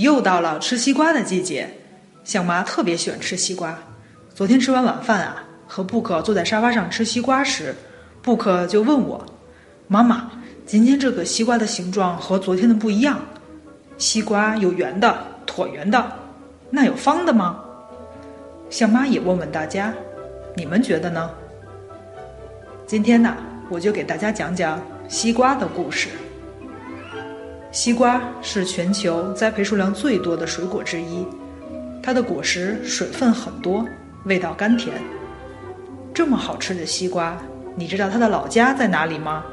又到了吃西瓜的季节，向妈特别喜欢吃西瓜。昨天吃完晚饭啊，和布克坐在沙发上吃西瓜时，布克就问我：“妈妈，今天这个西瓜的形状和昨天的不一样，西瓜有圆的、椭圆的，那有方的吗？”向妈也问问大家，你们觉得呢？今天呢，我就给大家讲讲西瓜的故事。西瓜是全球栽培数量最多的水果之一，它的果实水分很多，味道甘甜。这么好吃的西瓜，你知道它的老家在哪里吗？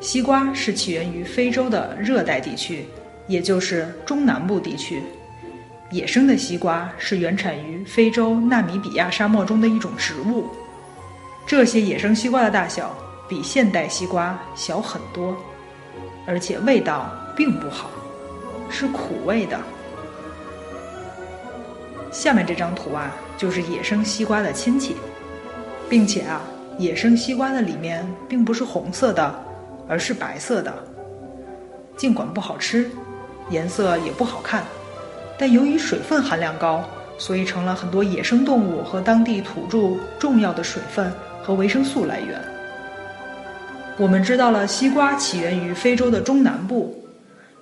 西瓜是起源于非洲的热带地区，也就是中南部地区。野生的西瓜是原产于非洲纳米比亚沙漠中的一种植物。这些野生西瓜的大小比现代西瓜小很多。而且味道并不好，是苦味的。下面这张图啊，就是野生西瓜的亲戚，并且啊，野生西瓜的里面并不是红色的，而是白色的。尽管不好吃，颜色也不好看，但由于水分含量高，所以成了很多野生动物和当地土著重要的水分和维生素来源。我们知道了西瓜起源于非洲的中南部，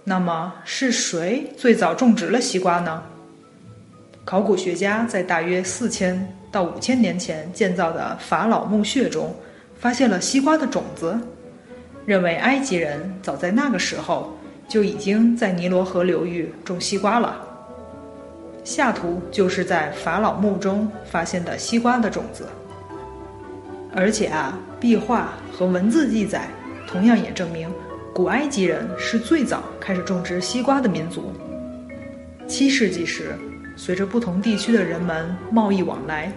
那么是谁最早种植了西瓜呢？考古学家在大约四千到五千年前建造的法老墓穴中发现了西瓜的种子，认为埃及人早在那个时候就已经在尼罗河流域种西瓜了。下图就是在法老墓中发现的西瓜的种子。而且啊，壁画和文字记载同样也证明，古埃及人是最早开始种植西瓜的民族。七世纪时，随着不同地区的人们贸易往来，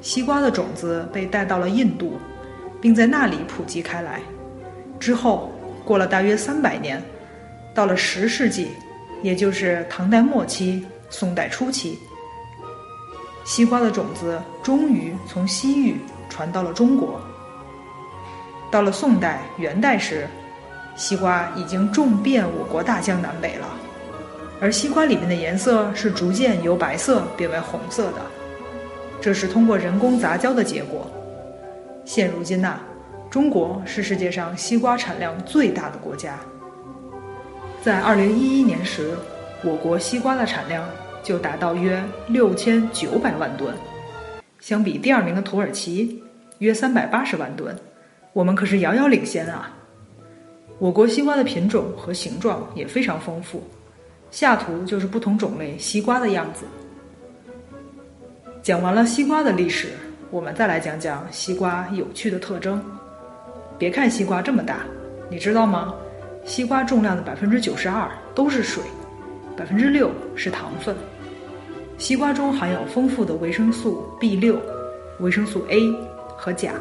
西瓜的种子被带到了印度，并在那里普及开来。之后，过了大约三百年，到了十世纪，也就是唐代末期、宋代初期，西瓜的种子终于从西域。传到了中国。到了宋代、元代时，西瓜已经种遍我国大江南北了，而西瓜里面的颜色是逐渐由白色变为红色的，这是通过人工杂交的结果。现如今呐，中国是世界上西瓜产量最大的国家。在二零一一年时，我国西瓜的产量就达到约六千九百万吨。相比第二名的土耳其，约三百八十万吨，我们可是遥遥领先啊！我国西瓜的品种和形状也非常丰富，下图就是不同种类西瓜的样子。讲完了西瓜的历史，我们再来讲讲西瓜有趣的特征。别看西瓜这么大，你知道吗？西瓜重量的百分之九十二都是水，百分之六是糖分。西瓜中含有丰富的维生素 B 六、维生素 A 和钾，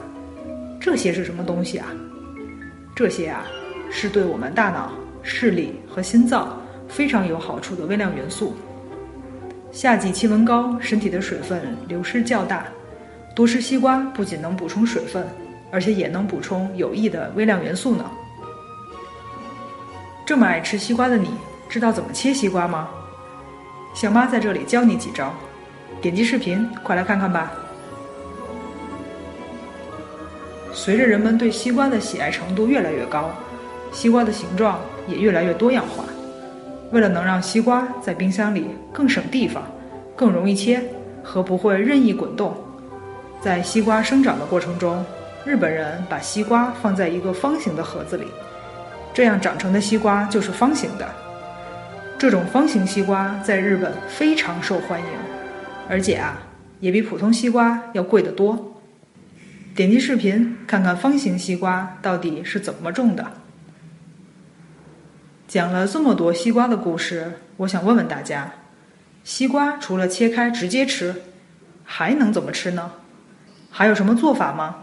这些是什么东西啊？这些啊，是对我们大脑、视力和心脏非常有好处的微量元素。夏季气温高，身体的水分流失较大，多吃西瓜不仅能补充水分，而且也能补充有益的微量元素呢。这么爱吃西瓜的你，知道怎么切西瓜吗？小妈在这里教你几招，点击视频，快来看看吧。随着人们对西瓜的喜爱程度越来越高，西瓜的形状也越来越多样化。为了能让西瓜在冰箱里更省地方、更容易切和不会任意滚动，在西瓜生长的过程中，日本人把西瓜放在一个方形的盒子里，这样长成的西瓜就是方形的。这种方形西瓜在日本非常受欢迎，而且啊，也比普通西瓜要贵得多。点击视频看看方形西瓜到底是怎么种的。讲了这么多西瓜的故事，我想问问大家：西瓜除了切开直接吃，还能怎么吃呢？还有什么做法吗？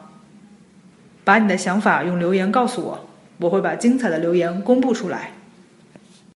把你的想法用留言告诉我，我会把精彩的留言公布出来。